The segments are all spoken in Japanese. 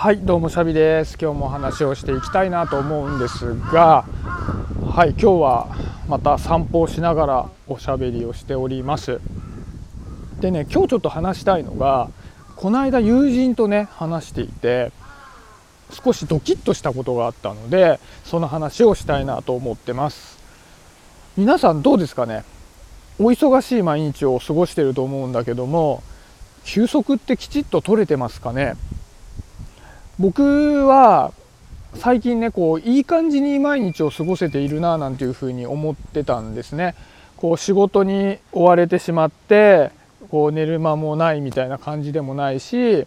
はいどうもシャビです。今日もお話をしていきたいなと思うんですがはい今日はまた散歩をしながらおしゃべりをしております。でね今日ちょっと話したいのがこの間友人とね話していて少しドキッとしたことがあったのでその話をしたいなと思ってます。皆さんどうですかね？お忙しい毎日を過ごしてると思うんだけども休息ってきちっと取れてますかね？僕は最近ねこういい感じに毎日を過ごせているななんていうふうに思ってたんですねこう仕事に追われてしまってこう寝る間もないみたいな感じでもないし、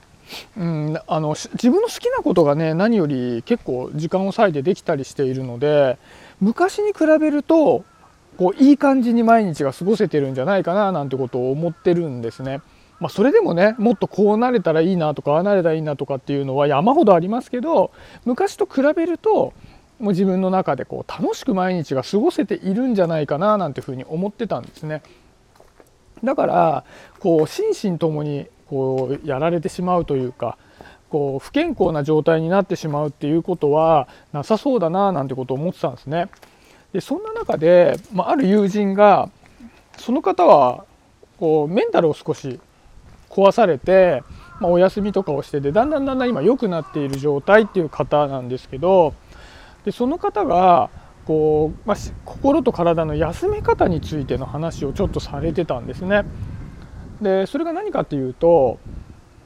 うん、あの自分の好きなことがね何より結構時間を割いてできたりしているので昔に比べるとこういい感じに毎日が過ごせてるんじゃないかななんてことを思ってるんですね。まあ、それでもねもっとこうなれたらいいなとかああなれたらいいなとかっていうのは山ほどありますけど昔と比べるともう自分の中でこう楽しく毎日が過ごせているんじゃないかななんていうふうに思ってたんですね。だからこう心身ともにこうやられてしまうというかこう不健康な状態になってしまうっていうことはなさそうだななんてことを思ってたんですね。でそんな中で、まあ、ある友人がその方はこうメンタルを少し壊されて、まあ、お休みとかをしててだんだんだんだん今良くなっている状態っていう方なんですけどでその方がこう、まあ、心と体の休め方についての話をちょっとされてたんですね。でそれが何かっていうと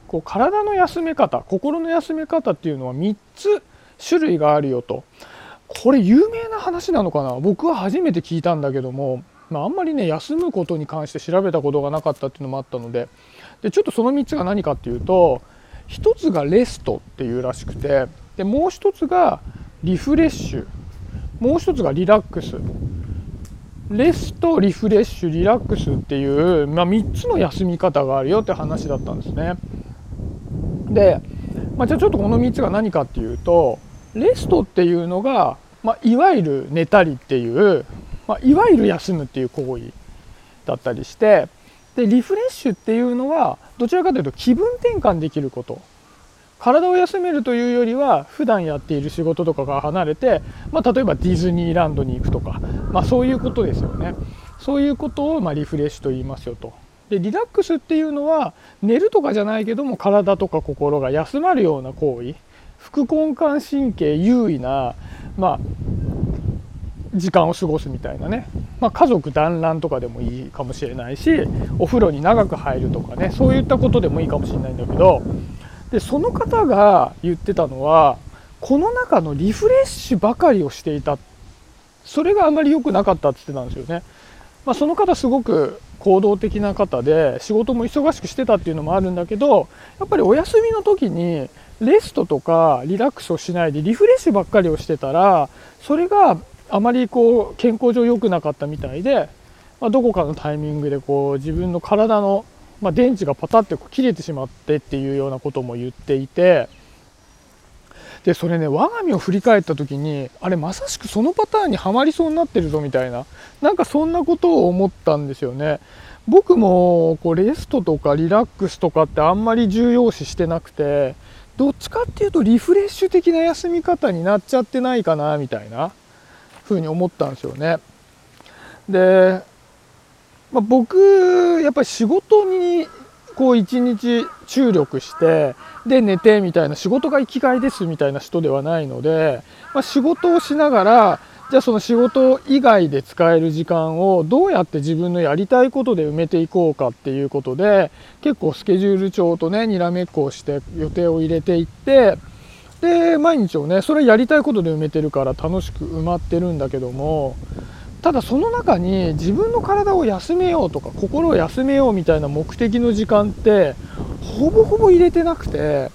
こう体の休め方心の休め方っていうのは3つ種類があるよとこれ有名な話なのかな？僕は初めて聞いたんだけども、まあ、あんまりね休むことに関して調べたことがなかったっていうのもあったのででちょっとその3つが何かっていうと1つがレストっていうらしくてでもう1つがリフレッシュ。もう1つがリラックス。レストリフレッシュリラックスっていう、まあ、3つの休み方があるよって話だったんですね。で、まあ、じゃあちょっとこの3つが何かっていうとレストっていうのが、まあ、いわゆる寝たりっていう、まあ、いわゆる休むっていう行為だったりしてでリフレッシュっていうのはどちらかというと気分転換できること。体を休めるというよりは普段やっている仕事とかが離れて、まあ、例えばディズニーランドに行くとか、まあ、そういうことですよね。そういうことをまリフレッシュと言いますよと。でリラックスっていうのは寝るとかじゃないけども体とか心が休まるような行為。副交感神経優位な、まあ、時間を過ごすみたいなね、まあ、家族団らんとかでもいいかもしれないしお風呂に長く入るとかねそういったことでもいいかもしれないんだけど。でその方が言ってたのはこの中のリフレッシュばかりをしていた。それがあまり良くなかったって言ってたんですよね。まあ、その方すごく行動的な方で仕事も忙しくしてたっていうのもあるんだけどやっぱりお休みの時にレストとかリラックスをしないでリフレッシュばっかりをしてたらそれがあまりこう健康上良くなかったみたいで、まあ、どこかのタイミングでこう自分の体の、まあ、電池がパタッてこう切れてしまってっていうようなことも言っていてでそれね我が身を振り返った時にあれまさしくそのパターンにはまりそうになってるぞみたいななんかそんなことを思ったんですよね。僕もこうレストとかリラックスとかってあんまり重要視してなくてどっちかっていうとリフレッシュ的な休み方になっちゃってないかなみたいなふうに思ったんですよね。で、まあ、僕やっぱり仕事にこう一日注力してで寝てみたいな仕事が生きがいですみたいな人ではないので、まあ、仕事をしながらじゃあその仕事以外で使える時間をどうやって自分のやりたいことで埋めていこうかっていうことで結構スケジュール帳とねにらめっこをして予定を入れていってで毎日をねそれやりたいことで埋めてるから楽しく埋まってるんだけどもただその中に自分の体を休めようとか心を休めようみたいな目的の時間ってほぼほぼ入れてなくて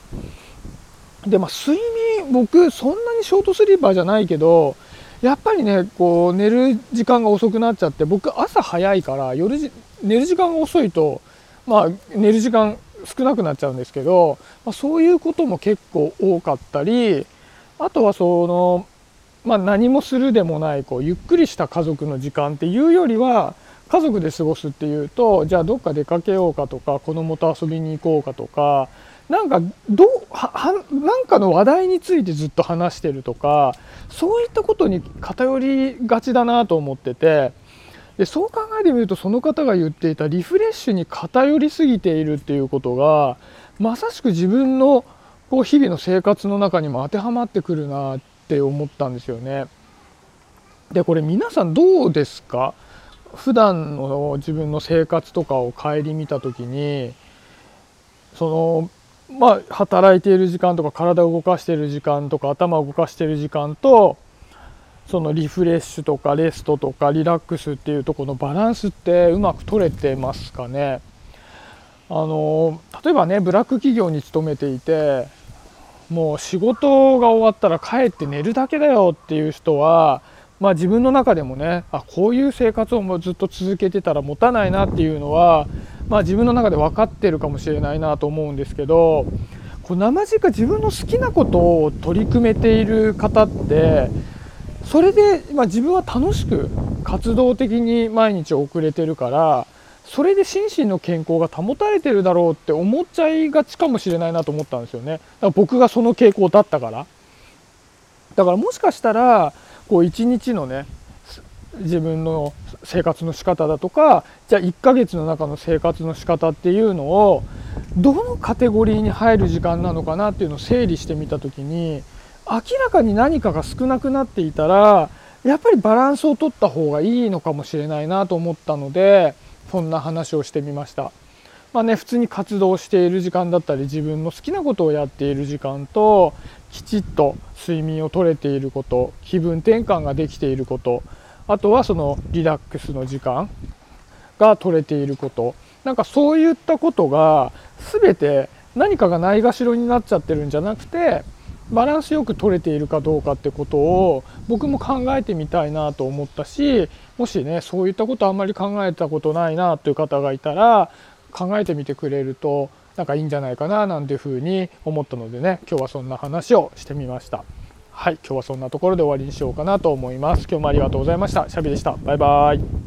でまあ睡眠僕そんなにショートスリーパーじゃないけどやっぱりねこう寝る時間が遅くなっちゃって僕朝早いから夜寝る時間が遅いとまあ寝る時間少なくなっちゃうんですけど、まあ、そういうことも結構多かったりあとはその、まあ、何もするでもないこうゆっくりした家族の時間っていうよりは家族で過ごすっていうとじゃあどっか出かけようかとか子供と遊びに行こうかとかなんかどうはなんかの話題についてずっと話してるとかそういったことに偏りがちだなと思っててでそう考えてみるとその方が言っていたリフレッシュに偏りすぎているっていうことがまさしく自分のこう日々の生活の中にも当てはまってくるなって思ったんですよね。でこれ皆さんどうですか？普段の自分の生活とかを顧みた時にそのまあ働いている時間とか体を動かしている時間とか頭を動かしている時間とそのリフレッシュとかレストとかリラックスっていうとこのバランスってうまく取れてますかね？あの例えばねブラック企業に勤めていてもう仕事が終わったら帰って寝るだけだよっていう人はまあ、自分の中でもねあこういう生活をもうずっと続けてたら持たないなっていうのは、まあ、自分の中で分かってるかもしれないなと思うんですけどこう生地か自分の好きなことを取り組めている方ってそれで、まあ、自分は楽しく活動的に毎日遅れてるからそれで心身の健康が保たれてるだろうって思っちゃいがちかもしれないなと思ったんですよね。だから僕がその傾向だったからだからもしかしたらこう一日のね自分の生活の仕方だとかじゃあ1ヶ月の中の生活の仕方っていうのをどのカテゴリーに入る時間なのかなっていうのを整理してみた時に明らかに何かが少なくなっていたらやっぱりバランスを取った方がいいのかもしれないなと思ったのでそんな話をしてみました。まあね、普通に活動している時間だったり自分の好きなことをやっている時間ときちっと睡眠をとれていること気分転換ができていることあとはそのリラックスの時間が取れていることなんかそういったことが全て何かがないがしろになっちゃってるんじゃなくてバランスよく取れているかどうかってことを僕も考えてみたいなと思ったしもしねそういったことあんまり考えたことないなという方がいたら考えてみてくれるとなんかいいんじゃないかななんていうふうに思ったのでね今日はそんな話をしてみました。はい今日はそんなところで終わりにしようかなと思います。今日もありがとうございました。シャビでした。バイバーイ。